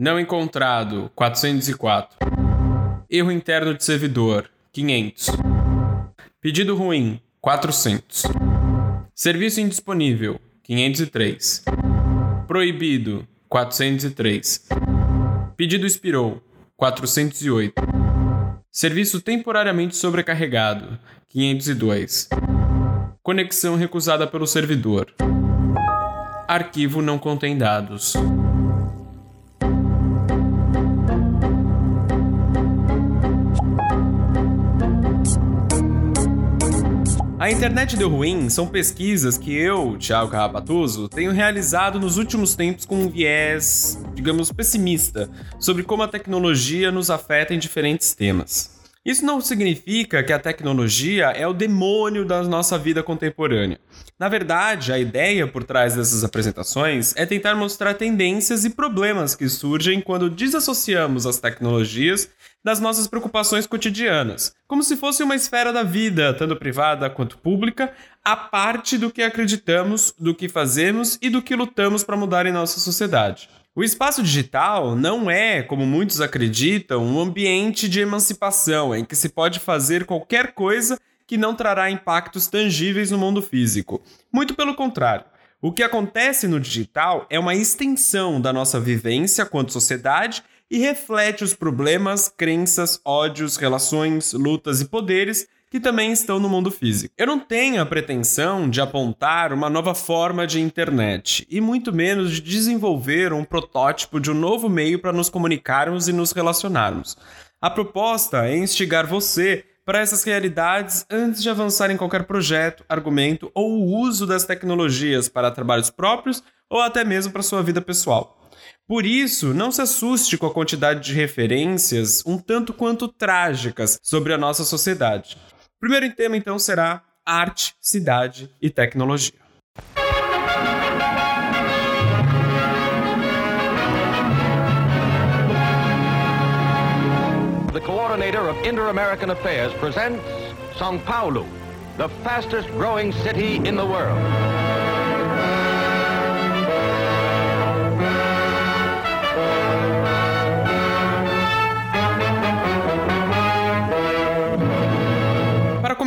Não encontrado, 404. Erro interno de servidor, 500. Pedido ruim, 400. Serviço indisponível, 503. Proibido, 403. Pedido expirou, 408. Serviço temporariamente sobrecarregado, 502. Conexão recusada pelo servidor. Arquivo não contém dados. A internet deu ruim são pesquisas que eu, Thiago Carrapatoso, tenho realizado nos últimos tempos com um viés, digamos, pessimista sobre como a tecnologia nos afeta em diferentes temas. Isso não significa que a tecnologia é o demônio da nossa vida contemporânea. Na verdade, a ideia por trás dessas apresentações é tentar mostrar tendências e problemas que surgem quando desassociamos as tecnologias das nossas preocupações cotidianas, como se fosse uma esfera da vida, tanto privada quanto pública, a parte do que acreditamos, do que fazemos e do que lutamos para mudar em nossa sociedade. O espaço digital não é, como muitos acreditam, um ambiente de emancipação em que se pode fazer qualquer coisa que não trará impactos tangíveis no mundo físico. Muito pelo contrário. O que acontece no digital é uma extensão da nossa vivência quanto sociedade e reflete os problemas, crenças, ódios, relações, lutas e poderes que também estão no mundo físico. Eu não tenho a pretensão de apontar uma nova forma de internet, e muito menos de desenvolver um protótipo de um novo meio para nos comunicarmos e nos relacionarmos. A proposta é instigar você para essas realidades antes de avançar em qualquer projeto, argumento ou uso das tecnologias para trabalhos próprios ou até mesmo para sua vida pessoal. Por isso, não se assuste com a quantidade de referências um tanto quanto trágicas sobre a nossa sociedade. O primeiro tema, então, será arte, cidade e tecnologia. The coordinator of Inter-American Affairs presents São Paulo, the fastest growing city in the world.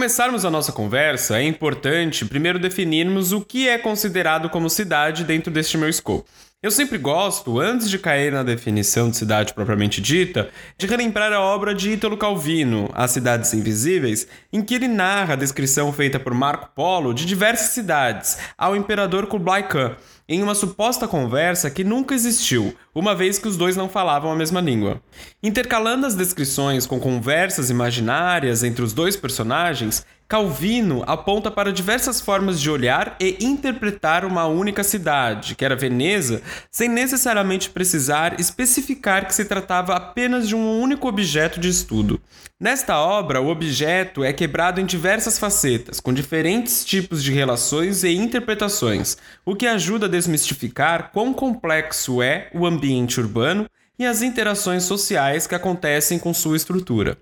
Começarmos a nossa conversa, é importante primeiro definirmos o que é considerado como cidade dentro deste meu escopo. Eu sempre gosto, antes de cair na definição de cidade propriamente dita, de relembrar a obra de Ítalo Calvino, As Cidades Invisíveis, em que ele narra a descrição feita por Marco Polo de diversas cidades ao imperador Kublai Khan, em uma suposta conversa que nunca existiu, uma vez que os dois não falavam a mesma língua. Intercalando as descrições com conversas imaginárias entre os dois personagens, Calvino aponta para diversas formas de olhar e interpretar uma única cidade, que era Veneza, sem necessariamente precisar especificar que se tratava apenas de um único objeto de estudo. Nesta obra, o objeto é quebrado em diversas facetas, com diferentes tipos de relações e interpretações, o que ajuda a desmistificar quão complexo é o ambiente urbano e as interações sociais que acontecem com sua estrutura.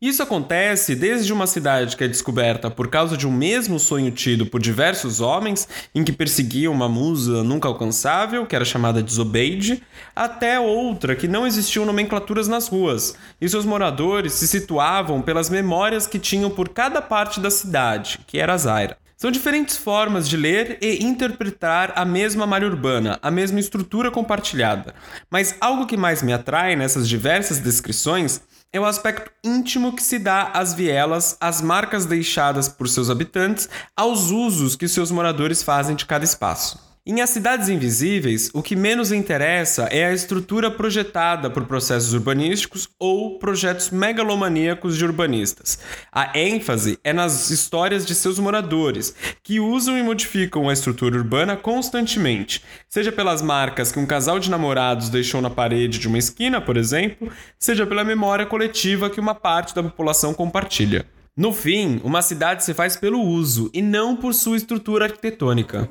Isso acontece desde uma cidade que é descoberta por causa de um mesmo sonho tido por diversos homens, em que perseguiam uma musa nunca alcançável, que era chamada de Zobeide, até outra que não existiam nomenclaturas nas ruas, e seus moradores se situavam pelas memórias que tinham por cada parte da cidade, que era Zaira. São diferentes formas de ler e interpretar a mesma malha urbana, a mesma estrutura compartilhada. Mas algo que mais me atrai nessas diversas descrições é o aspecto íntimo que se dá às vielas, às marcas deixadas por seus habitantes, aos usos que seus moradores fazem de cada espaço. Em As Cidades Invisíveis, o que menos interessa é a estrutura projetada por processos urbanísticos ou projetos megalomaníacos de urbanistas. A ênfase é nas histórias de seus moradores, que usam e modificam a estrutura urbana constantemente, seja pelas marcas que um casal de namorados deixou na parede de uma esquina, por exemplo, seja pela memória coletiva que uma parte da população compartilha. No fim, uma cidade se faz pelo uso e não por sua estrutura arquitetônica.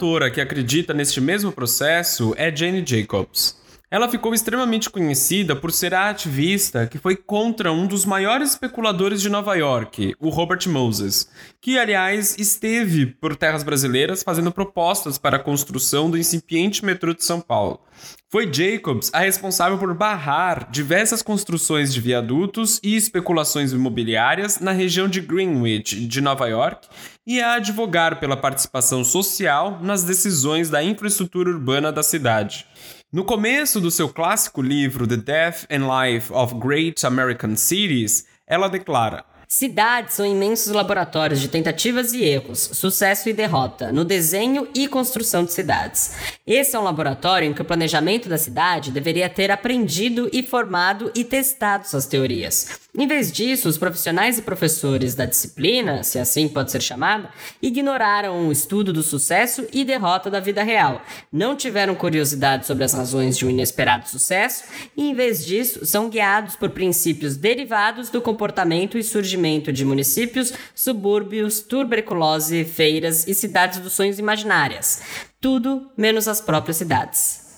Autora que acredita neste mesmo processo é Jane Jacobs. Ela ficou extremamente conhecida por ser a ativista que foi contra um dos maiores especuladores de Nova York, o Robert Moses, que, aliás, esteve por terras brasileiras fazendo propostas para a construção do incipiente metrô de São Paulo. Foi Jacobs a responsável por barrar diversas construções de viadutos e especulações imobiliárias na região de Greenwich, de Nova York, e a advogar pela participação social nas decisões da infraestrutura urbana da cidade. No começo do seu clássico livro The Death and Life of Great American Cities, ela declara: Cidades são imensos laboratórios de tentativas e erros, sucesso e derrota, no desenho e construção de cidades. Esse é um laboratório em que o planejamento da cidade deveria ter aprendido e formado e testado suas teorias. Em vez disso, os profissionais e professores da disciplina, se assim pode ser chamada, ignoraram o estudo do sucesso e derrota da vida real, não tiveram curiosidade sobre as razões de um inesperado sucesso e, em vez disso, são guiados por princípios derivados do comportamento e surgimento de municípios, subúrbios, tuberculose, feiras e cidades dos sonhos imaginárias. Tudo menos as próprias cidades.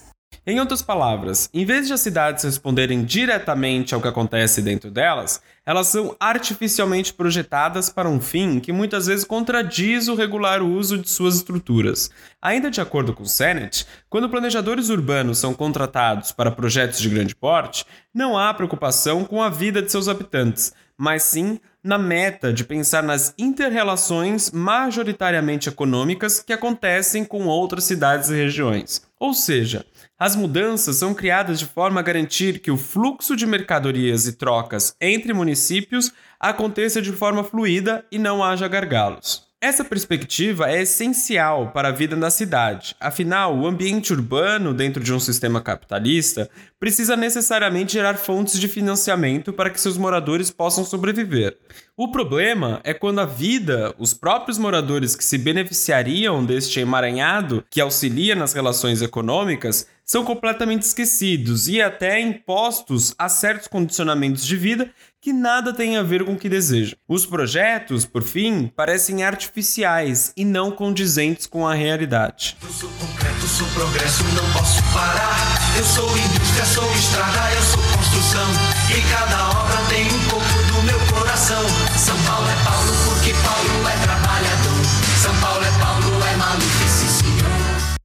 Em outras palavras, em vez de as cidades responderem diretamente ao que acontece dentro delas, elas são artificialmente projetadas para um fim que muitas vezes contradiz o regular uso de suas estruturas. Ainda de acordo com Sennett, quando planejadores urbanos são contratados para projetos de grande porte, não há preocupação com a vida de seus habitantes, mas sim na meta de pensar nas interrelações majoritariamente econômicas que acontecem com outras cidades e regiões. Ou seja, as mudanças são criadas de forma a garantir que o fluxo de mercadorias e trocas entre municípios aconteça de forma fluida e não haja gargalos. Essa perspectiva é essencial para a vida na cidade, afinal, o ambiente urbano, dentro de um sistema capitalista, precisa necessariamente gerar fontes de financiamento para que seus moradores possam sobreviver. O problema é quando a vida, os próprios moradores que se beneficiariam deste emaranhado que auxilia nas relações econômicas, são completamente esquecidos e até impostos a certos condicionamentos de vida que nada tem a ver com o que desejam. Os projetos, por fim, parecem artificiais e não condizentes com a realidade. Eu sou concreto, sou progresso, não posso parar. Eu sou indústria, sou estrada, eu sou construção. E cada obra tem um pouco do meu coração. São Paulo é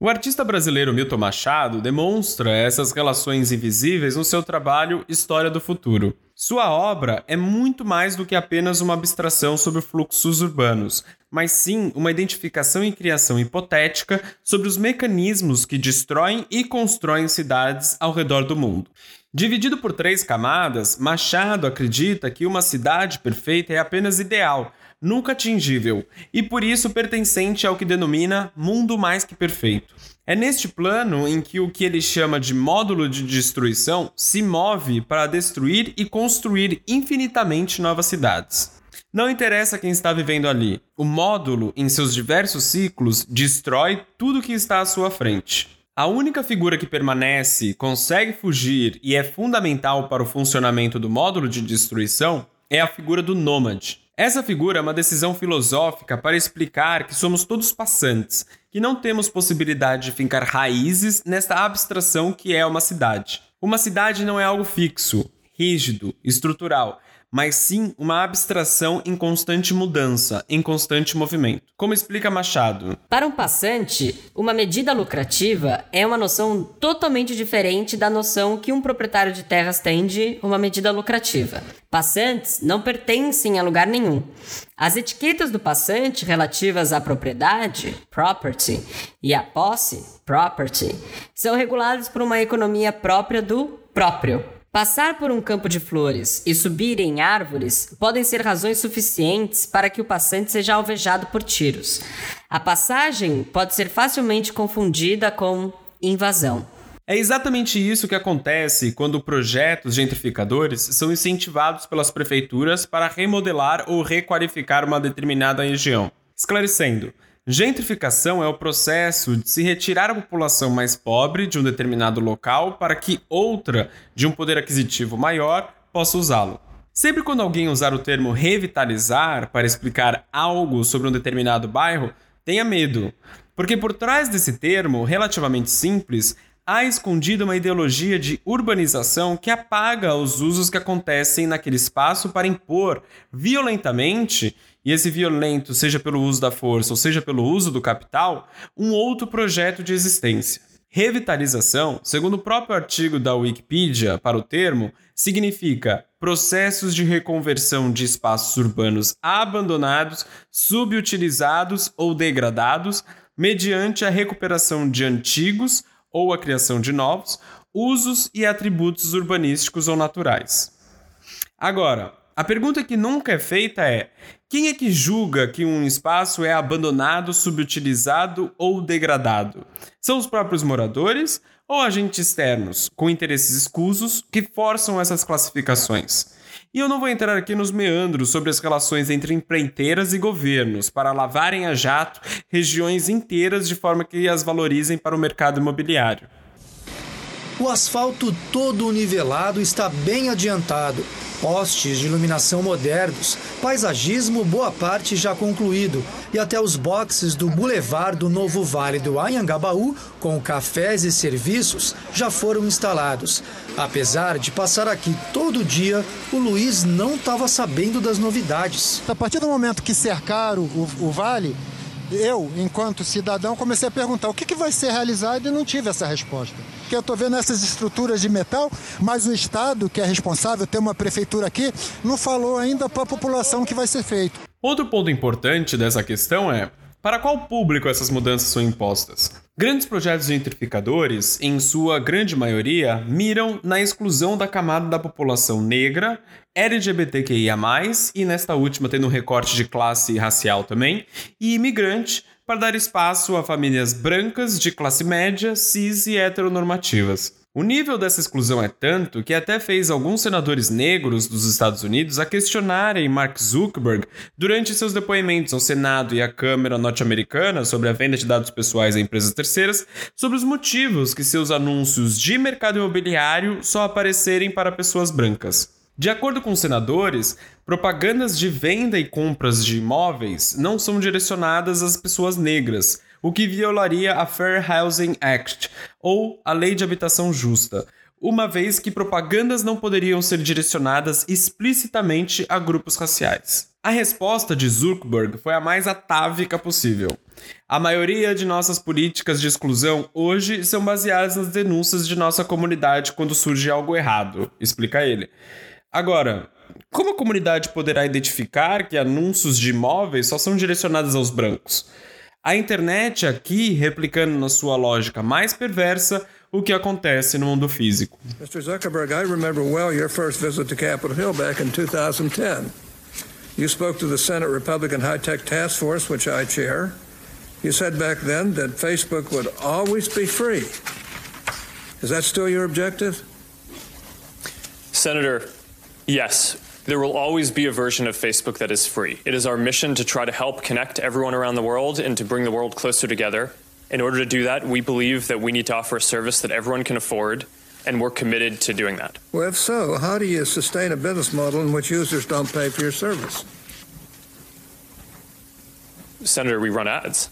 O artista brasileiro Milton Machado demonstra essas relações invisíveis no seu trabalho História do Futuro. Sua obra é muito mais do que apenas uma abstração sobre fluxos urbanos, mas sim uma identificação e criação hipotética sobre os mecanismos que destroem e constroem cidades ao redor do mundo. Dividido por três camadas, Machado acredita que uma cidade perfeita é apenas ideal, nunca atingível, e por isso pertencente ao que denomina mundo mais que perfeito. É neste plano em que o que ele chama de módulo de destruição se move para destruir e construir infinitamente novas cidades. Não interessa quem está vivendo ali, o módulo, em seus diversos ciclos, destrói tudo que está à sua frente. A única figura que permanece, consegue fugir e é fundamental para o funcionamento do módulo de destruição é a figura do nômade. Essa figura é uma decisão filosófica para explicar que somos todos passantes, que não temos possibilidade de fincar raízes nesta abstração que é uma cidade. Uma cidade não é algo fixo, rígido, estrutural mas sim uma abstração em constante mudança, em constante movimento. Como explica Machado? Para um passante, uma medida lucrativa é uma noção totalmente diferente da noção que um proprietário de terras tem de uma medida lucrativa. Passantes não pertencem a lugar nenhum. As etiquetas do passante relativas à propriedade, property, e à posse, property, são reguladas por uma economia própria do próprio. Passar por um campo de flores e subir em árvores podem ser razões suficientes para que o passante seja alvejado por tiros. A passagem pode ser facilmente confundida com invasão. É exatamente isso que acontece quando projetos gentrificadores são incentivados pelas prefeituras para remodelar ou requalificar uma determinada região. Esclarecendo, Gentrificação é o processo de se retirar a população mais pobre de um determinado local para que outra, de um poder aquisitivo maior, possa usá-lo. Sempre quando alguém usar o termo revitalizar para explicar algo sobre um determinado bairro, tenha medo, Porque por trás desse termo, relativamente simples, há escondida uma ideologia de urbanização que apaga os usos que acontecem naquele espaço para impor violentamente, e esse violento, seja pelo uso da força ou seja pelo uso do capital, um outro projeto de existência. Revitalização, segundo o próprio artigo da Wikipedia para o termo, significa processos de reconversão de espaços urbanos abandonados, subutilizados ou degradados, mediante a recuperação de antigos ou a criação de novos usos e atributos urbanísticos ou naturais. Agora, a pergunta que nunca é feita é: quem é que julga que um espaço é abandonado, subutilizado ou degradado? São os próprios moradores ou agentes externos, com interesses escusos, que forçam essas classificações? E eu não vou entrar aqui nos meandros sobre as relações entre empreiteiras e governos para lavarem a jato regiões inteiras de forma que as valorizem para o mercado imobiliário. O asfalto todo nivelado está bem adiantado postes de iluminação modernos, paisagismo boa parte já concluído e até os boxes do Boulevard do Novo Vale do Anhangabaú, com cafés e serviços, já foram instalados. Apesar de passar aqui todo dia, o Luiz não estava sabendo das novidades. A partir do momento que cercaram o, o vale, eu, enquanto cidadão, comecei a perguntar o que, que vai ser realizado e não tive essa resposta. Porque eu estou vendo essas estruturas de metal, mas o Estado, que é responsável, tem uma prefeitura aqui, não falou ainda para a população que vai ser feito. Outro ponto importante dessa questão é para qual público essas mudanças são impostas? Grandes projetos gentrificadores, em sua grande maioria, miram na exclusão da camada da população negra, LGBTQIA, e nesta última tendo um recorte de classe racial também, e imigrante, para dar espaço a famílias brancas de classe média, cis e heteronormativas. O nível dessa exclusão é tanto que até fez alguns senadores negros dos Estados Unidos a questionarem Mark Zuckerberg durante seus depoimentos ao Senado e à Câmara norte-americana sobre a venda de dados pessoais a empresas terceiras, sobre os motivos que seus anúncios de mercado imobiliário só aparecerem para pessoas brancas. De acordo com os senadores, propagandas de venda e compras de imóveis não são direcionadas às pessoas negras, o que violaria a Fair Housing Act, ou a Lei de Habitação Justa, uma vez que propagandas não poderiam ser direcionadas explicitamente a grupos raciais. A resposta de Zuckerberg foi a mais atávica possível. A maioria de nossas políticas de exclusão hoje são baseadas nas denúncias de nossa comunidade quando surge algo errado, explica ele. Agora, como a comunidade poderá identificar que anúncios de imóveis só são direcionados aos brancos? A internet aqui replicando na sua lógica mais perversa o que acontece no mundo físico. Mr. Zuckerberg, I remember well your first visit to Capitol Hill back in 2010. You spoke to the Senate Republican High Tech Task Force, which I chair. You said back then that Facebook would always be free. Is that still your objective? Senator, yes, there will always be a version of Facebook that is free. It is our mission to try to help connect everyone around the world and to bring the world closer together. In order to do that, we believe that we need to offer a service that everyone can afford, and we're committed to doing that. Well, if so, how do you sustain a business model in which users don't pay for your service? Senator, we run ads.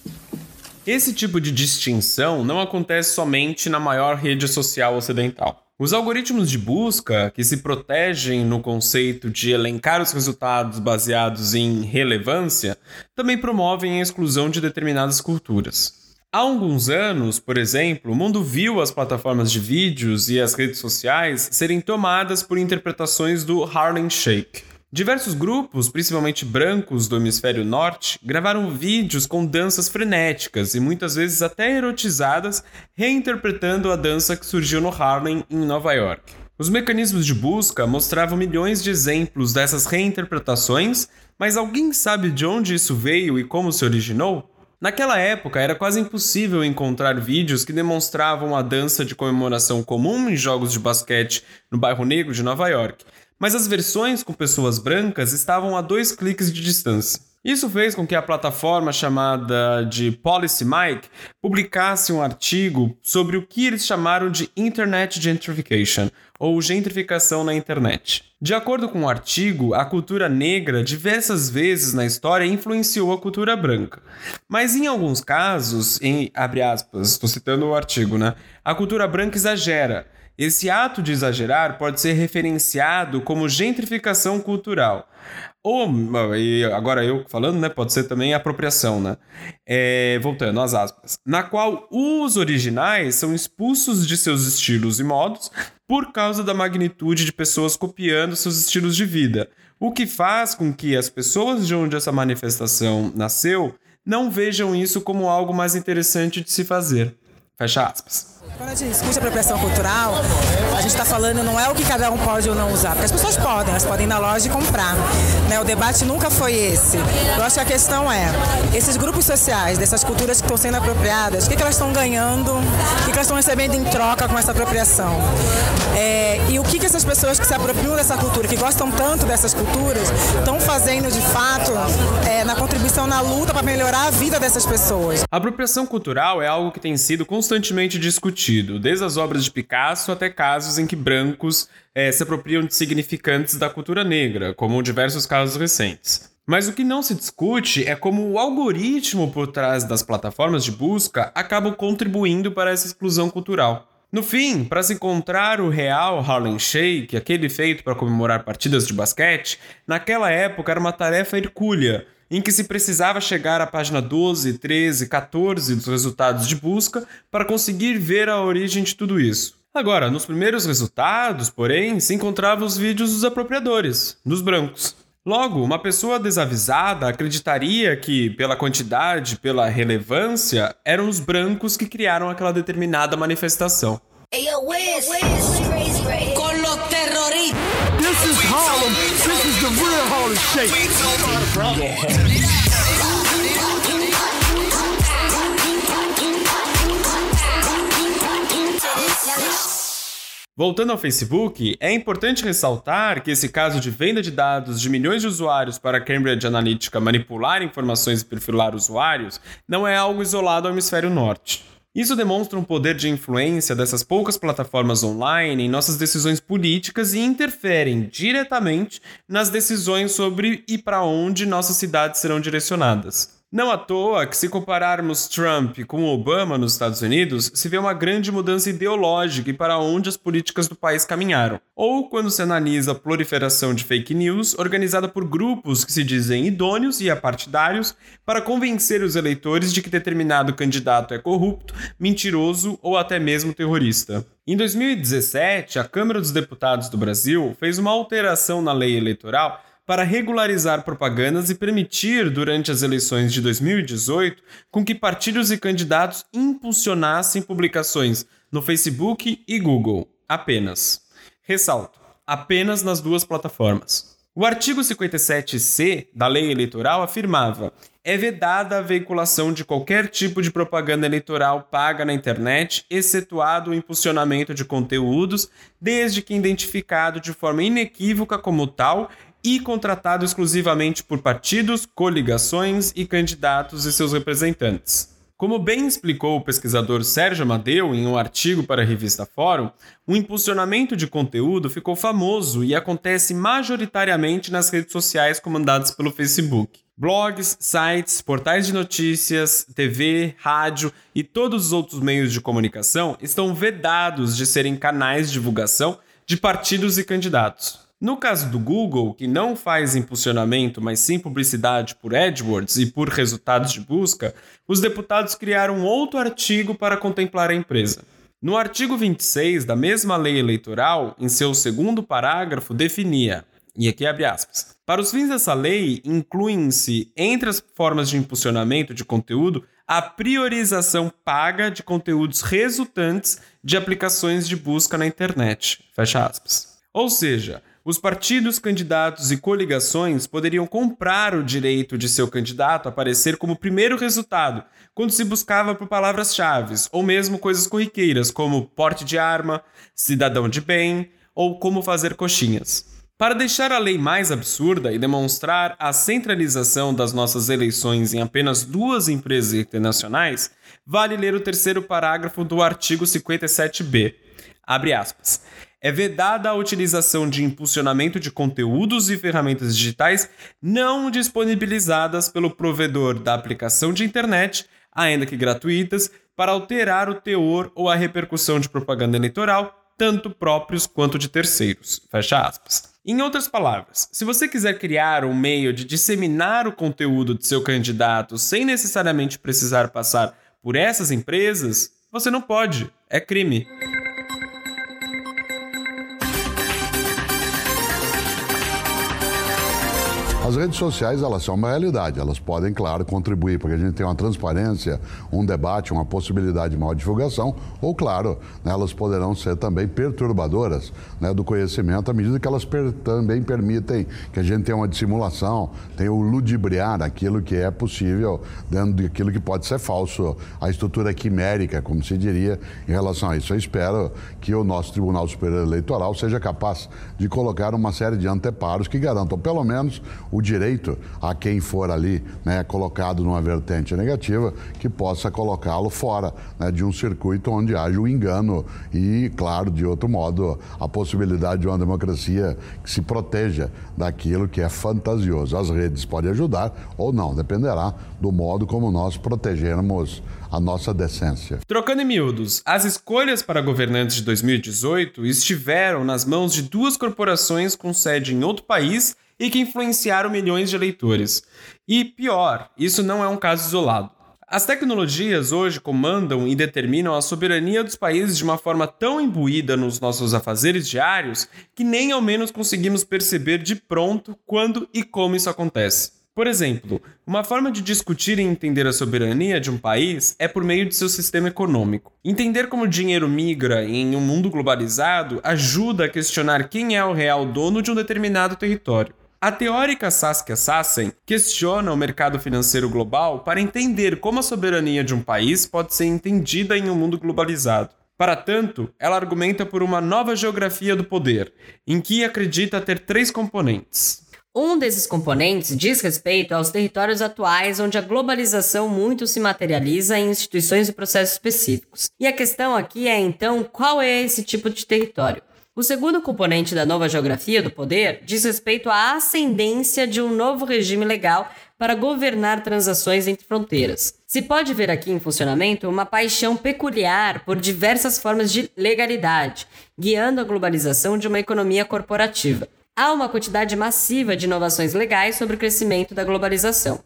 Esse tipo de distinção não acontece somente na maior rede social ocidental. Os algoritmos de busca, que se protegem no conceito de elencar os resultados baseados em relevância, também promovem a exclusão de determinadas culturas. Há alguns anos, por exemplo, o mundo viu as plataformas de vídeos e as redes sociais serem tomadas por interpretações do Harlem Shake. Diversos grupos, principalmente brancos do hemisfério norte, gravaram vídeos com danças frenéticas e muitas vezes até erotizadas, reinterpretando a dança que surgiu no Harlem, em Nova York. Os mecanismos de busca mostravam milhões de exemplos dessas reinterpretações, mas alguém sabe de onde isso veio e como se originou? Naquela época era quase impossível encontrar vídeos que demonstravam a dança de comemoração comum em jogos de basquete no bairro negro de Nova York, mas as versões com pessoas brancas estavam a dois cliques de distância. Isso fez com que a plataforma chamada de Policy Mike publicasse um artigo sobre o que eles chamaram de Internet Gentrification, ou gentrificação na internet. De acordo com o artigo, a cultura negra diversas vezes na história influenciou a cultura branca. Mas em alguns casos, em abre aspas, estou citando o artigo, né? A cultura branca exagera. Esse ato de exagerar pode ser referenciado como gentrificação cultural. Ou, e agora eu falando, né? Pode ser também apropriação, né? É, voltando às aspas. Na qual os originais são expulsos de seus estilos e modos por causa da magnitude de pessoas copiando seus estilos de vida, o que faz com que as pessoas de onde essa manifestação nasceu não vejam isso como algo mais interessante de se fazer. Fecha aspas. Quando a gente discute apropriação cultural, a gente está falando não é o que cada um pode ou não usar, porque as pessoas podem, elas podem ir na loja e comprar. Né? O debate nunca foi esse. Eu acho que a questão é, esses grupos sociais, dessas culturas que estão sendo apropriadas, o que, que elas estão ganhando, o que, que elas estão recebendo em troca com essa apropriação? É, e o que, que essas pessoas que se apropriam dessa cultura, que gostam tanto dessas culturas, estão fazendo de fato é, na contribuição na luta para melhorar a vida dessas pessoas. A apropriação cultural é algo que tem sido constantemente discutido desde as obras de Picasso até casos em que brancos é, se apropriam de significantes da cultura negra, como diversos casos recentes. Mas o que não se discute é como o algoritmo por trás das plataformas de busca acaba contribuindo para essa exclusão cultural. No fim, para se encontrar o real Harlem Shake, aquele feito para comemorar partidas de basquete, naquela época era uma tarefa hercúlea, em que se precisava chegar à página 12, 13, 14 dos resultados de busca para conseguir ver a origem de tudo isso. Agora, nos primeiros resultados, porém, se encontravam os vídeos dos apropriadores, dos brancos. Logo, uma pessoa desavisada acreditaria que, pela quantidade, pela relevância, eram os brancos que criaram aquela determinada manifestação. Hey, yo, Voltando ao Facebook, é importante ressaltar que esse caso de venda de dados de milhões de usuários para a Cambridge Analytica manipular informações e perfilar usuários não é algo isolado ao hemisfério norte. Isso demonstra um poder de influência dessas poucas plataformas online em nossas decisões políticas e interferem diretamente nas decisões sobre e para onde nossas cidades serão direcionadas. Não à toa que, se compararmos Trump com Obama nos Estados Unidos, se vê uma grande mudança ideológica e para onde as políticas do país caminharam. Ou quando se analisa a proliferação de fake news organizada por grupos que se dizem idôneos e apartidários para convencer os eleitores de que determinado candidato é corrupto, mentiroso ou até mesmo terrorista. Em 2017, a Câmara dos Deputados do Brasil fez uma alteração na lei eleitoral para regularizar propagandas e permitir, durante as eleições de 2018, com que partidos e candidatos impulsionassem publicações no Facebook e Google, apenas. Ressalto, apenas nas duas plataformas. O artigo 57C da lei eleitoral afirmava: é vedada a veiculação de qualquer tipo de propaganda eleitoral paga na internet, excetuado o impulsionamento de conteúdos, desde que identificado de forma inequívoca como tal e contratado exclusivamente por partidos, coligações e candidatos e seus representantes. Como bem explicou o pesquisador Sérgio Amadeu em um artigo para a revista Fórum, o impulsionamento de conteúdo ficou famoso e acontece majoritariamente nas redes sociais comandadas pelo Facebook. Blogs, sites, portais de notícias, TV, rádio e todos os outros meios de comunicação estão vedados de serem canais de divulgação de partidos e candidatos. No caso do Google, que não faz impulsionamento, mas sim publicidade por AdWords e por resultados de busca, os deputados criaram outro artigo para contemplar a empresa. No artigo 26 da mesma lei eleitoral, em seu segundo parágrafo, definia, e aqui abre aspas, para os fins dessa lei, incluem-se, entre as formas de impulsionamento de conteúdo, a priorização paga de conteúdos resultantes de aplicações de busca na internet. Fecha aspas. Ou seja, os partidos, candidatos e coligações poderiam comprar o direito de seu candidato aparecer como primeiro resultado, quando se buscava por palavras-chave, ou mesmo coisas corriqueiras, como porte de arma, cidadão de bem ou como fazer coxinhas. Para deixar a lei mais absurda e demonstrar a centralização das nossas eleições em apenas duas empresas internacionais, vale ler o terceiro parágrafo do artigo 57b. Abre aspas. É vedada a utilização de impulsionamento de conteúdos e ferramentas digitais não disponibilizadas pelo provedor da aplicação de internet, ainda que gratuitas, para alterar o teor ou a repercussão de propaganda eleitoral, tanto próprios quanto de terceiros. Fecha aspas. Em outras palavras, se você quiser criar um meio de disseminar o conteúdo de seu candidato sem necessariamente precisar passar por essas empresas, você não pode. É crime. As redes sociais, elas são uma realidade, elas podem, claro, contribuir para que a gente tenha uma transparência, um debate, uma possibilidade de maior divulgação, ou, claro, né, elas poderão ser também perturbadoras né, do conhecimento à medida que elas per também permitem que a gente tenha uma dissimulação, tenha o ludibriar aquilo que é possível dentro daquilo que pode ser falso, a estrutura quimérica, como se diria, em relação a isso. Eu espero que o nosso Tribunal Superior Eleitoral seja capaz de colocar uma série de anteparos que garantam, pelo menos, direito a quem for ali né, colocado numa vertente negativa que possa colocá-lo fora né, de um circuito onde haja o um engano e, claro, de outro modo, a possibilidade de uma democracia que se proteja daquilo que é fantasioso. As redes podem ajudar ou não, dependerá do modo como nós protegermos a nossa decência. Trocando em miúdos, as escolhas para governantes de 2018 estiveram nas mãos de duas corporações com sede em outro país e que influenciaram milhões de eleitores. E pior, isso não é um caso isolado. As tecnologias hoje comandam e determinam a soberania dos países de uma forma tão imbuída nos nossos afazeres diários que nem ao menos conseguimos perceber de pronto quando e como isso acontece. Por exemplo, uma forma de discutir e entender a soberania de um país é por meio de seu sistema econômico. Entender como o dinheiro migra em um mundo globalizado ajuda a questionar quem é o real dono de um determinado território. A teórica Saskia Sassen questiona o mercado financeiro global para entender como a soberania de um país pode ser entendida em um mundo globalizado. Para tanto, ela argumenta por uma nova geografia do poder, em que acredita ter três componentes. Um desses componentes diz respeito aos territórios atuais onde a globalização muito se materializa em instituições e processos específicos. E a questão aqui é então qual é esse tipo de território? O segundo componente da nova geografia do poder diz respeito à ascendência de um novo regime legal para governar transações entre fronteiras. Se pode ver aqui em funcionamento uma paixão peculiar por diversas formas de legalidade, guiando a globalização de uma economia corporativa. Há uma quantidade massiva de inovações legais sobre o crescimento da globalização.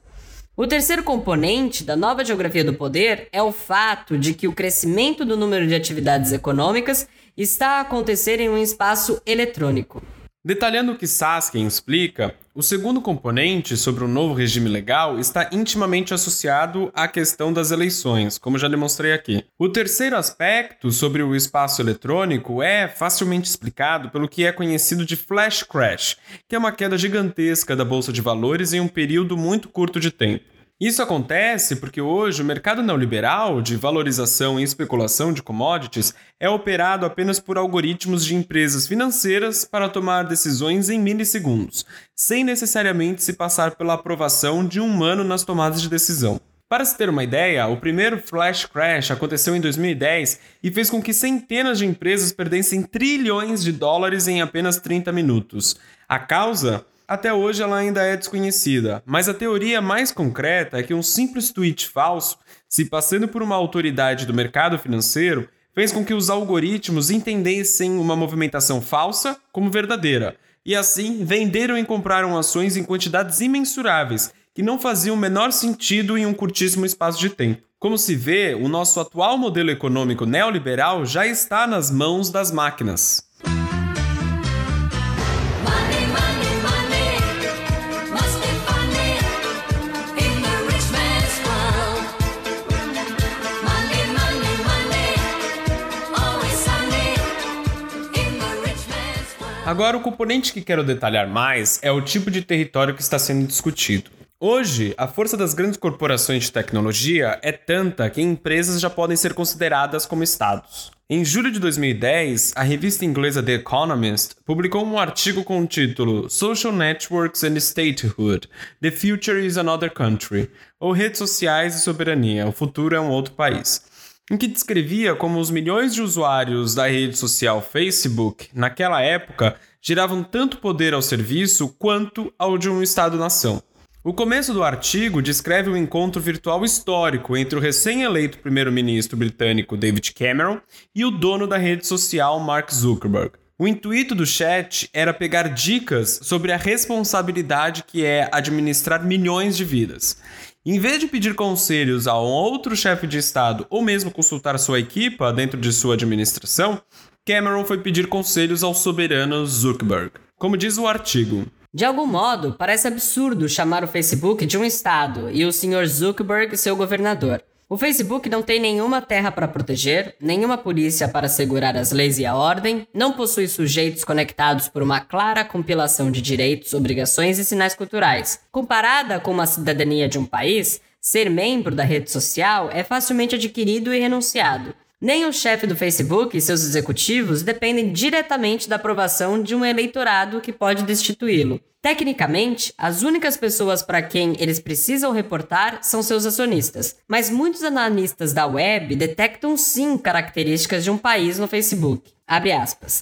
O terceiro componente da nova geografia do poder é o fato de que o crescimento do número de atividades econômicas está a acontecer em um espaço eletrônico. Detalhando o que Saskin explica, o segundo componente sobre o novo regime legal está intimamente associado à questão das eleições, como já demonstrei aqui. O terceiro aspecto sobre o espaço eletrônico é facilmente explicado pelo que é conhecido de flash crash, que é uma queda gigantesca da bolsa de valores em um período muito curto de tempo. Isso acontece porque hoje o mercado neoliberal de valorização e especulação de commodities é operado apenas por algoritmos de empresas financeiras para tomar decisões em milissegundos, sem necessariamente se passar pela aprovação de um humano nas tomadas de decisão. Para se ter uma ideia, o primeiro flash crash aconteceu em 2010 e fez com que centenas de empresas perdessem trilhões de dólares em apenas 30 minutos. A causa? Até hoje ela ainda é desconhecida, mas a teoria mais concreta é que um simples tweet falso, se passando por uma autoridade do mercado financeiro, fez com que os algoritmos entendessem uma movimentação falsa como verdadeira, e assim venderam e compraram ações em quantidades imensuráveis, que não faziam o menor sentido em um curtíssimo espaço de tempo. Como se vê, o nosso atual modelo econômico neoliberal já está nas mãos das máquinas. Agora, o componente que quero detalhar mais é o tipo de território que está sendo discutido. Hoje, a força das grandes corporações de tecnologia é tanta que empresas já podem ser consideradas como estados. Em julho de 2010, a revista inglesa The Economist publicou um artigo com o título Social Networks and Statehood: The Future is Another Country, ou Redes Sociais e Soberania: O Futuro é um Outro País, em que descrevia como os milhões de usuários da rede social Facebook, naquela época, geravam tanto poder ao serviço quanto ao de um Estado-nação. O começo do artigo descreve um encontro virtual histórico entre o recém-eleito primeiro-ministro britânico David Cameron e o dono da rede social Mark Zuckerberg. O intuito do chat era pegar dicas sobre a responsabilidade que é administrar milhões de vidas. Em vez de pedir conselhos a um outro chefe de Estado ou mesmo consultar sua equipa dentro de sua administração, Cameron foi pedir conselhos ao soberano Zuckerberg. Como diz o artigo, de algum modo, parece absurdo chamar o Facebook de um Estado e o Sr. Zuckerberg seu governador. O Facebook não tem nenhuma terra para proteger, nenhuma polícia para segurar as leis e a ordem, não possui sujeitos conectados por uma clara compilação de direitos, obrigações e sinais culturais. Comparada com uma cidadania de um país, ser membro da rede social é facilmente adquirido e renunciado. Nem o chefe do Facebook e seus executivos dependem diretamente da aprovação de um eleitorado que pode destituí-lo. Tecnicamente, as únicas pessoas para quem eles precisam reportar são seus acionistas, mas muitos analistas da web detectam sim características de um país no Facebook.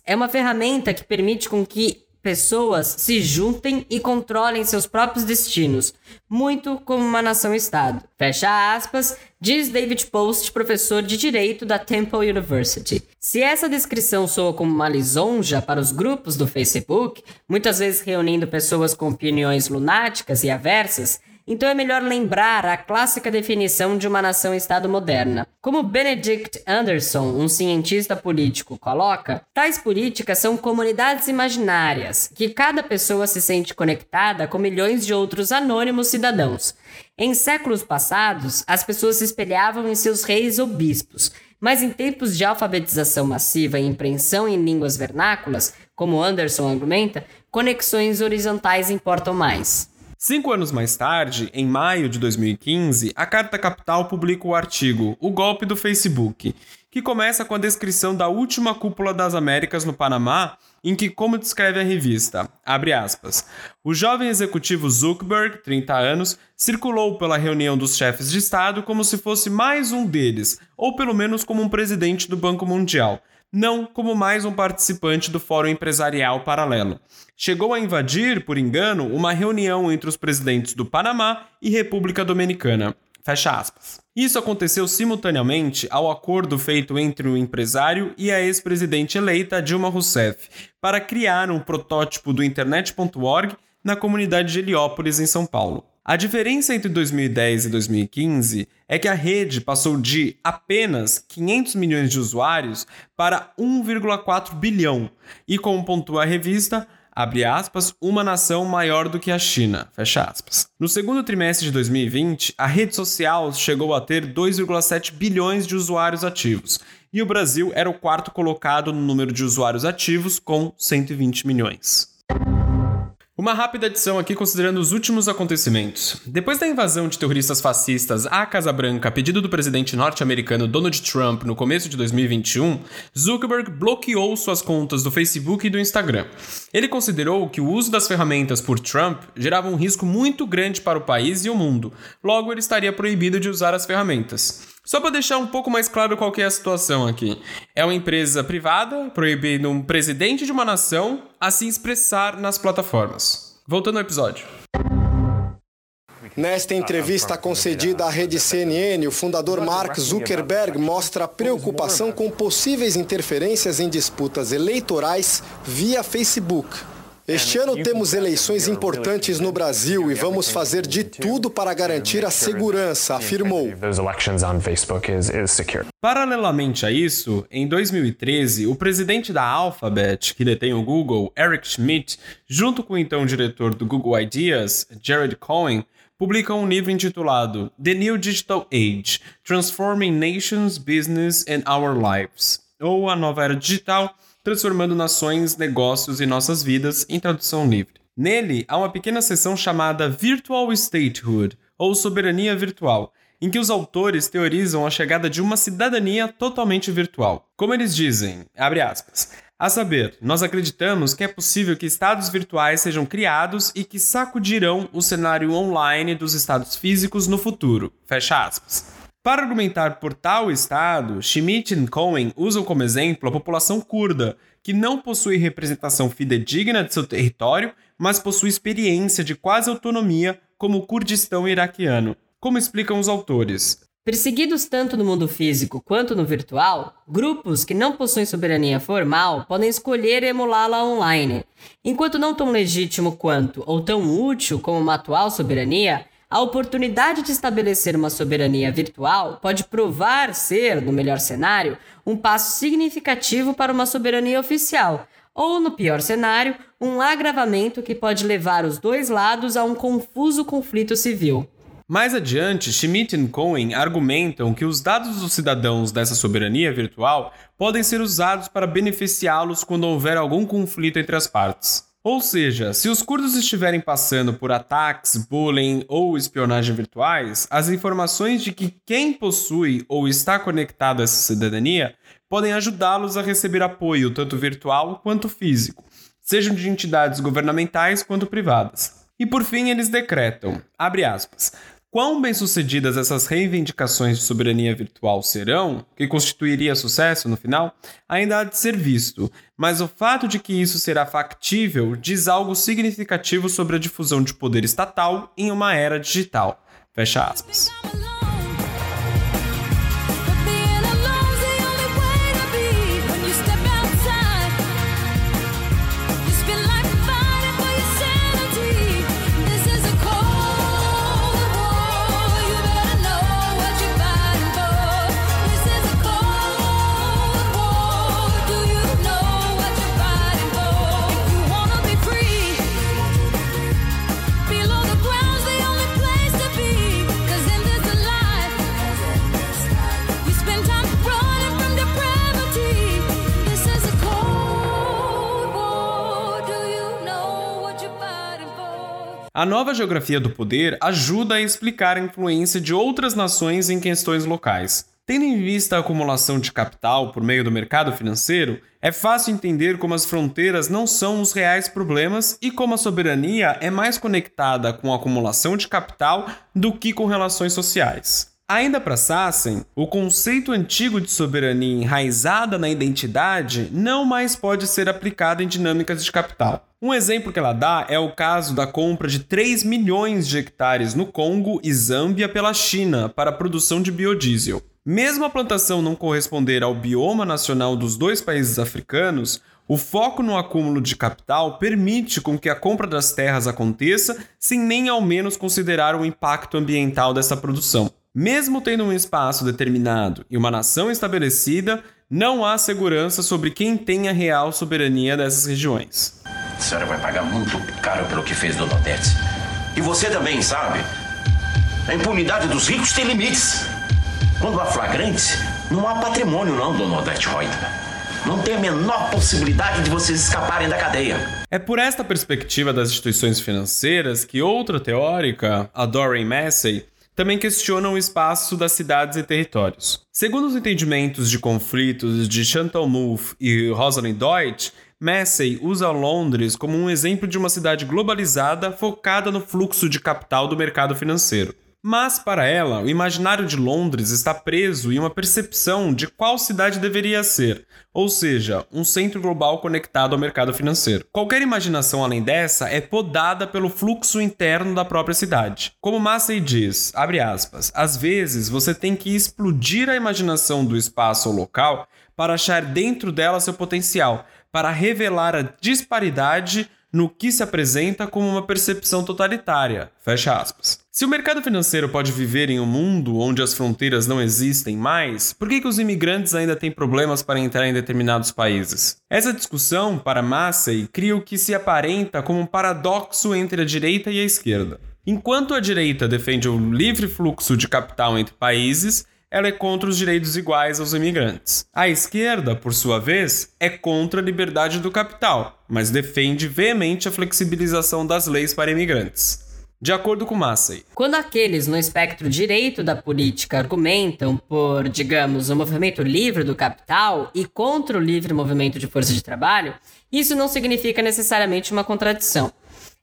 É uma ferramenta que permite com que pessoas se juntem e controlem seus próprios destinos, muito como uma nação-estado. Fecha aspas, diz David Post, professor de Direito da Temple University. Se essa descrição soa como uma lisonja para os grupos do Facebook, muitas vezes reunindo pessoas com opiniões lunáticas e aversas, então é melhor lembrar a clássica definição de uma nação-estado moderna. Como Benedict Anderson, um cientista político, coloca, tais políticas são comunidades imaginárias, que cada pessoa se sente conectada com milhões de outros anônimos cidadãos. Em séculos passados, as pessoas se espelhavam em seus reis ou bispos, mas em tempos de alfabetização massiva e impressão em línguas vernáculas, como Anderson argumenta, conexões horizontais importam mais. Cinco anos mais tarde, em maio de 2015, a Carta Capital publica o artigo O Golpe do Facebook, que começa com a descrição da última cúpula das Américas no Panamá, em que, como descreve a revista, abre aspas, o jovem executivo Zuckerberg, 30 anos, circulou pela reunião dos chefes de Estado como se fosse mais um deles, ou pelo menos como um presidente do Banco Mundial não como mais um participante do Fórum Empresarial Paralelo. Chegou a invadir, por engano, uma reunião entre os presidentes do Panamá e República Dominicana. Fecha aspas. Isso aconteceu simultaneamente ao acordo feito entre o empresário e a ex-presidente eleita Dilma Rousseff para criar um protótipo do Internet.org na comunidade de Heliópolis, em São Paulo. A diferença entre 2010 e 2015 é que a rede passou de apenas 500 milhões de usuários para 1,4 bilhão e, como pontua a revista, abre aspas, uma nação maior do que a China, fecha aspas. No segundo trimestre de 2020, a rede social chegou a ter 2,7 bilhões de usuários ativos, e o Brasil era o quarto colocado no número de usuários ativos, com 120 milhões. Uma rápida adição aqui considerando os últimos acontecimentos. Depois da invasão de terroristas fascistas à Casa Branca a pedido do presidente norte-americano Donald Trump no começo de 2021, Zuckerberg bloqueou suas contas do Facebook e do Instagram. Ele considerou que o uso das ferramentas por Trump gerava um risco muito grande para o país e o mundo, logo ele estaria proibido de usar as ferramentas. Só para deixar um pouco mais claro qual é a situação aqui. É uma empresa privada proibindo um presidente de uma nação a se expressar nas plataformas. Voltando ao episódio. Nesta entrevista concedida à rede CNN, o fundador Mark Zuckerberg mostra preocupação com possíveis interferências em disputas eleitorais via Facebook. Este ano temos eleições importantes no Brasil e vamos fazer de tudo para garantir a segurança, afirmou. Paralelamente a isso, em 2013, o presidente da Alphabet, que detém o Google, Eric Schmidt, junto com o então diretor do Google Ideas, Jared Cohen, publicam um livro intitulado The New Digital Age: Transforming Nations, Business and Our Lives, ou a nova era digital transformando nações, negócios e nossas vidas em tradução livre. Nele, há uma pequena seção chamada Virtual Statehood, ou soberania virtual, em que os autores teorizam a chegada de uma cidadania totalmente virtual. Como eles dizem, abre aspas, a saber, nós acreditamos que é possível que estados virtuais sejam criados e que sacudirão o cenário online dos estados físicos no futuro. Fecha aspas. Para argumentar por tal estado, Schmidt e Cohen usam como exemplo a população curda, que não possui representação fidedigna de seu território, mas possui experiência de quase autonomia, como o Kurdistão iraquiano. Como explicam os autores, Perseguidos tanto no mundo físico quanto no virtual, grupos que não possuem soberania formal podem escolher emulá-la online. Enquanto não tão legítimo quanto ou tão útil como uma atual soberania, a oportunidade de estabelecer uma soberania virtual pode provar ser, no melhor cenário, um passo significativo para uma soberania oficial, ou, no pior cenário, um agravamento que pode levar os dois lados a um confuso conflito civil. Mais adiante, Schmidt e Cohen argumentam que os dados dos cidadãos dessa soberania virtual podem ser usados para beneficiá-los quando houver algum conflito entre as partes. Ou seja, se os curdos estiverem passando por ataques, bullying ou espionagem virtuais, as informações de que quem possui ou está conectado a essa cidadania podem ajudá-los a receber apoio tanto virtual quanto físico, sejam de entidades governamentais quanto privadas. E por fim, eles decretam, abre aspas, Quão bem-sucedidas essas reivindicações de soberania virtual serão, que constituiria sucesso no final, ainda há de ser visto, mas o fato de que isso será factível diz algo significativo sobre a difusão de poder estatal em uma era digital. Fecha aspas. A nova geografia do poder ajuda a explicar a influência de outras nações em questões locais. Tendo em vista a acumulação de capital por meio do mercado financeiro, é fácil entender como as fronteiras não são os reais problemas e como a soberania é mais conectada com a acumulação de capital do que com relações sociais. Ainda para Sassen, o conceito antigo de soberania enraizada na identidade não mais pode ser aplicado em dinâmicas de capital. Um exemplo que ela dá é o caso da compra de 3 milhões de hectares no Congo e Zâmbia pela China para a produção de biodiesel. Mesmo a plantação não corresponder ao bioma nacional dos dois países africanos, o foco no acúmulo de capital permite com que a compra das terras aconteça sem nem ao menos considerar o impacto ambiental dessa produção. Mesmo tendo um espaço determinado e uma nação estabelecida, não há segurança sobre quem tem a real soberania dessas regiões. A senhora vai pagar muito caro pelo que fez, dona Odete. E você também sabe. A impunidade dos ricos tem limites. Quando há flagrante, não há patrimônio não, dona Odete Reutemann. Não tem a menor possibilidade de vocês escaparem da cadeia. É por esta perspectiva das instituições financeiras que outra teórica, a Doreen Massey, também questiona o espaço das cidades e territórios. Segundo os entendimentos de conflitos de Chantal Mouffe e Rosalind Deutsch, Massey usa Londres como um exemplo de uma cidade globalizada focada no fluxo de capital do mercado financeiro. Mas, para ela, o imaginário de Londres está preso em uma percepção de qual cidade deveria ser, ou seja, um centro global conectado ao mercado financeiro. Qualquer imaginação além dessa é podada pelo fluxo interno da própria cidade. Como Massey diz, abre aspas, às vezes você tem que explodir a imaginação do espaço ou local para achar dentro dela seu potencial, para revelar a disparidade no que se apresenta como uma percepção totalitária. Fecha aspas. Se o mercado financeiro pode viver em um mundo onde as fronteiras não existem mais, por que, que os imigrantes ainda têm problemas para entrar em determinados países? Essa discussão, para Massey, cria o que se aparenta como um paradoxo entre a direita e a esquerda. Enquanto a direita defende o livre fluxo de capital entre países, ela é contra os direitos iguais aos imigrantes. A esquerda, por sua vez, é contra a liberdade do capital, mas defende veemente a flexibilização das leis para imigrantes. De acordo com Massey. Quando aqueles no espectro direito da política argumentam por, digamos, o um movimento livre do capital e contra o livre movimento de força de trabalho, isso não significa necessariamente uma contradição.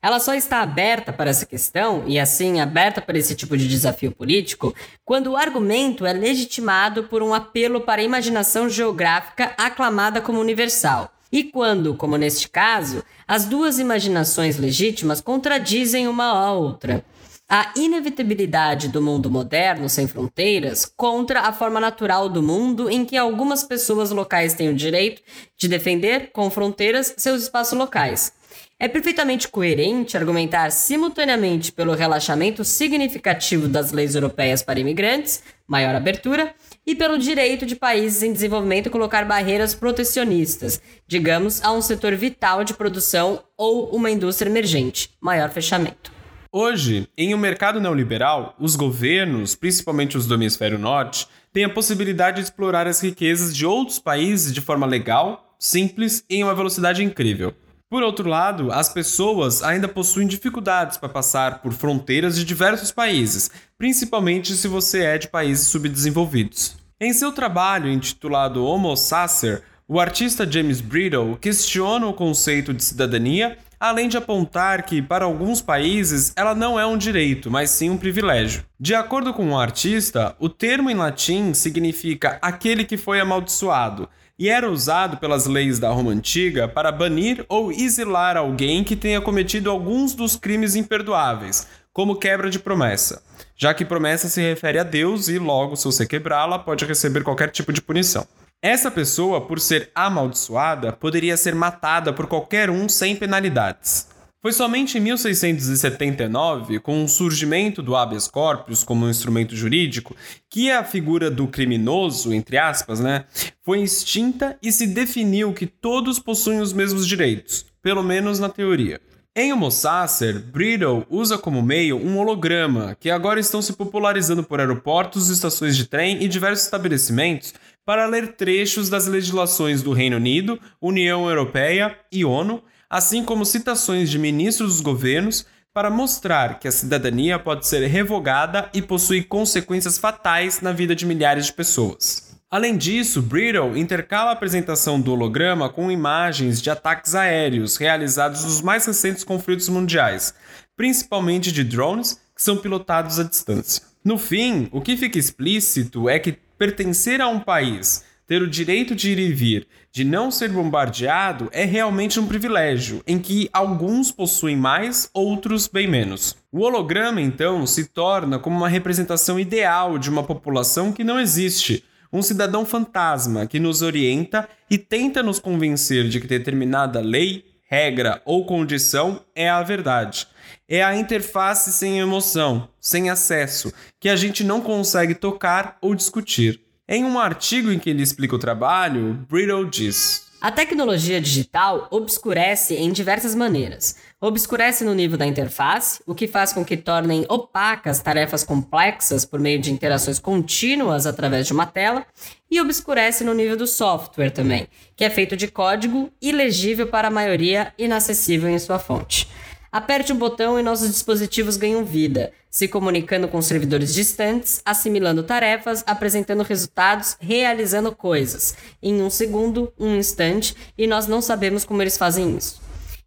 Ela só está aberta para essa questão, e assim aberta para esse tipo de desafio político, quando o argumento é legitimado por um apelo para a imaginação geográfica aclamada como universal. E quando, como neste caso, as duas imaginações legítimas contradizem uma a outra. A inevitabilidade do mundo moderno sem fronteiras contra a forma natural do mundo em que algumas pessoas locais têm o direito de defender, com fronteiras, seus espaços locais. É perfeitamente coerente argumentar simultaneamente pelo relaxamento significativo das leis europeias para imigrantes, maior abertura, e pelo direito de países em desenvolvimento colocar barreiras protecionistas, digamos, a um setor vital de produção ou uma indústria emergente, maior fechamento. Hoje, em um mercado neoliberal, os governos, principalmente os do hemisfério norte, têm a possibilidade de explorar as riquezas de outros países de forma legal, simples e em uma velocidade incrível. Por outro lado, as pessoas ainda possuem dificuldades para passar por fronteiras de diversos países, principalmente se você é de países subdesenvolvidos. Em seu trabalho intitulado Homo Sacer, o artista James Bridle questiona o conceito de cidadania, além de apontar que, para alguns países, ela não é um direito, mas sim um privilégio. De acordo com o artista, o termo em latim significa aquele que foi amaldiçoado e era usado pelas leis da Roma Antiga para banir ou exilar alguém que tenha cometido alguns dos crimes imperdoáveis, como quebra de promessa, já que promessa se refere a Deus e, logo, se você quebrá-la, pode receber qualquer tipo de punição. Essa pessoa, por ser amaldiçoada, poderia ser matada por qualquer um sem penalidades. Foi somente em 1679, com o surgimento do habeas corpus como um instrumento jurídico, que a figura do criminoso, entre aspas, né, foi extinta e se definiu que todos possuem os mesmos direitos, pelo menos na teoria. Em Homo Sacer, Brittle usa como meio um holograma, que agora estão se popularizando por aeroportos, estações de trem e diversos estabelecimentos para ler trechos das legislações do Reino Unido, União Europeia e ONU assim como citações de ministros dos governos para mostrar que a cidadania pode ser revogada e possui consequências fatais na vida de milhares de pessoas. Além disso, Brittle intercala a apresentação do holograma com imagens de ataques aéreos realizados nos mais recentes conflitos mundiais, principalmente de drones que são pilotados à distância. No fim, o que fica explícito é que pertencer a um país ter o direito de ir e vir, de não ser bombardeado, é realmente um privilégio, em que alguns possuem mais, outros bem menos. O holograma, então, se torna como uma representação ideal de uma população que não existe. Um cidadão fantasma que nos orienta e tenta nos convencer de que determinada lei, regra ou condição é a verdade. É a interface sem emoção, sem acesso, que a gente não consegue tocar ou discutir. Em um artigo em que ele explica o trabalho, Brittle diz: A tecnologia digital obscurece em diversas maneiras. Obscurece no nível da interface, o que faz com que tornem opacas tarefas complexas por meio de interações contínuas através de uma tela, e obscurece no nível do software também, que é feito de código ilegível para a maioria, inacessível em sua fonte. Aperte um botão e nossos dispositivos ganham vida, se comunicando com servidores distantes, assimilando tarefas, apresentando resultados, realizando coisas. Em um segundo, um instante, e nós não sabemos como eles fazem isso.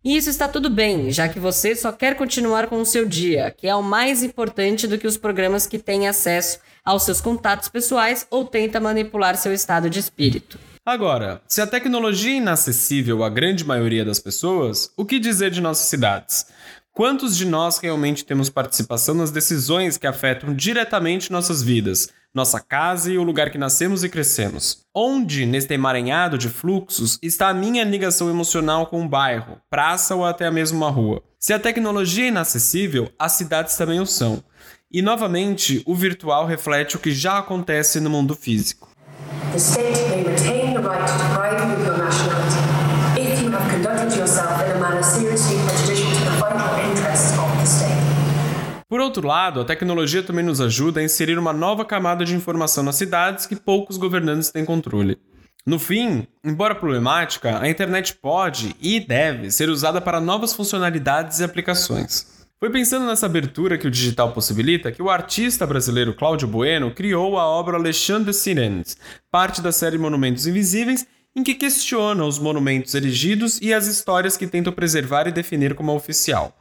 E isso está tudo bem, já que você só quer continuar com o seu dia, que é o mais importante do que os programas que têm acesso aos seus contatos pessoais ou tenta manipular seu estado de espírito. Agora, se a tecnologia é inacessível à grande maioria das pessoas, o que dizer de nossas cidades? Quantos de nós realmente temos participação nas decisões que afetam diretamente nossas vidas, nossa casa e o lugar que nascemos e crescemos? Onde, neste emaranhado de fluxos, está a minha ligação emocional com o bairro, praça ou até mesmo uma rua? Se a tecnologia é inacessível, as cidades também o são. E novamente, o virtual reflete o que já acontece no mundo físico. The state may retain right to deprive you of nationality if you have conducted yourself in a manner seriously prejudicial to the vital interests of the state. Por outro lado, a tecnologia também nos ajuda a inserir uma nova camada de informação nas cidades que poucos governantes têm controle. No fim, embora problemática, a internet pode e deve ser usada para novas funcionalidades e aplicações. Foi pensando nessa abertura que o digital possibilita que o artista brasileiro Cláudio Bueno criou a obra Alexandre Sirens, parte da série Monumentos Invisíveis, em que questiona os monumentos erigidos e as histórias que tentam preservar e definir como oficial.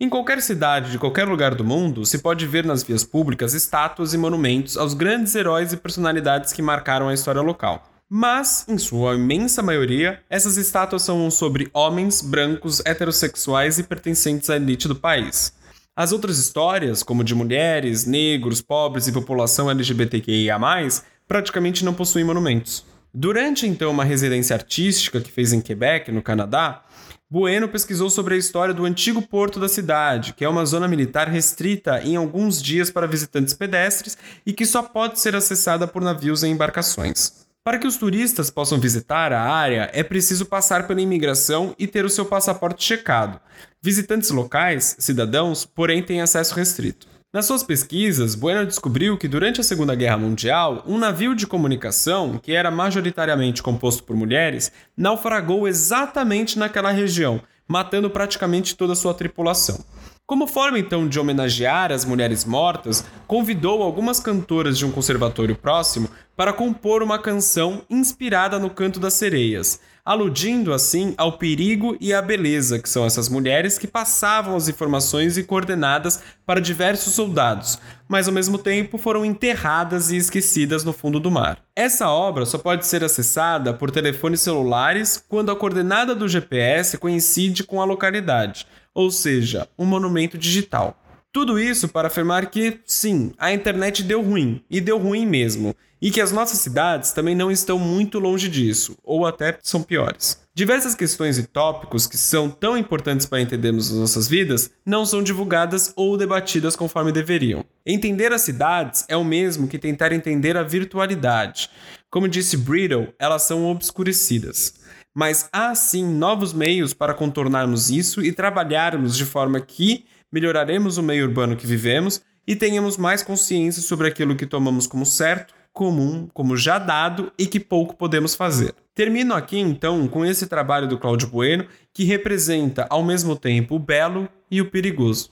Em qualquer cidade de qualquer lugar do mundo, se pode ver nas vias públicas estátuas e monumentos aos grandes heróis e personalidades que marcaram a história local. Mas, em sua imensa maioria, essas estátuas são sobre homens brancos, heterossexuais e pertencentes à elite do país. As outras histórias, como de mulheres, negros, pobres e população LGBTQIA, praticamente não possuem monumentos. Durante então uma residência artística que fez em Quebec, no Canadá, Bueno pesquisou sobre a história do antigo porto da cidade, que é uma zona militar restrita em alguns dias para visitantes pedestres e que só pode ser acessada por navios e embarcações. Para que os turistas possam visitar a área, é preciso passar pela imigração e ter o seu passaporte checado. Visitantes locais, cidadãos, porém, têm acesso restrito. Nas suas pesquisas, Bueno descobriu que durante a Segunda Guerra Mundial, um navio de comunicação, que era majoritariamente composto por mulheres, naufragou exatamente naquela região, matando praticamente toda a sua tripulação. Como forma então de homenagear as mulheres mortas, convidou algumas cantoras de um conservatório próximo para compor uma canção inspirada no canto das sereias, aludindo assim ao perigo e à beleza que são essas mulheres que passavam as informações e coordenadas para diversos soldados, mas ao mesmo tempo foram enterradas e esquecidas no fundo do mar. Essa obra só pode ser acessada por telefones celulares quando a coordenada do GPS coincide com a localidade ou seja, um monumento digital. Tudo isso para afirmar que, sim, a internet deu ruim, e deu ruim mesmo, e que as nossas cidades também não estão muito longe disso, ou até são piores. Diversas questões e tópicos que são tão importantes para entendermos as nossas vidas não são divulgadas ou debatidas conforme deveriam. Entender as cidades é o mesmo que tentar entender a virtualidade. Como disse Brittle, elas são obscurecidas mas há sim novos meios para contornarmos isso e trabalharmos de forma que melhoraremos o meio urbano que vivemos e tenhamos mais consciência sobre aquilo que tomamos como certo, comum, como já dado e que pouco podemos fazer. Termino aqui então com esse trabalho do Cláudio Bueno, que representa ao mesmo tempo o belo e o perigoso.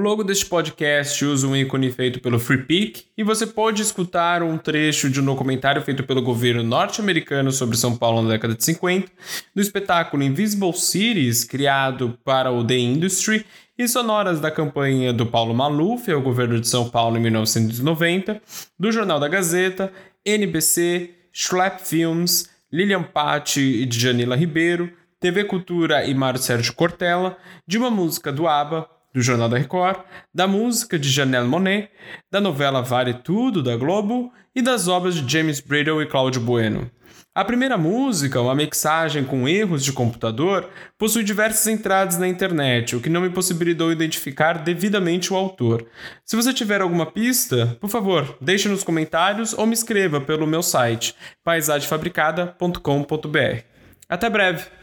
Logo deste podcast usa um ícone feito pelo FreePic e você pode escutar um trecho de um documentário feito pelo governo norte-americano sobre São Paulo na década de 50, do espetáculo Invisible Cities, criado para o The Industry, e sonoras da campanha do Paulo Maluf ao governo de São Paulo em 1990, do Jornal da Gazeta, NBC, Schlepp Films, Lilian Patti e Janila Ribeiro, TV Cultura e Mário Sérgio Cortella, de uma música do ABBA, do Jornal da Record, da música de Janelle Monet, da novela Vale Tudo da Globo e das obras de James Bridle e Cláudio Bueno. A primeira música, uma mixagem com erros de computador, possui diversas entradas na internet, o que não me possibilitou identificar devidamente o autor. Se você tiver alguma pista, por favor, deixe nos comentários ou me escreva pelo meu site paisagefabricada.com.br. Até breve!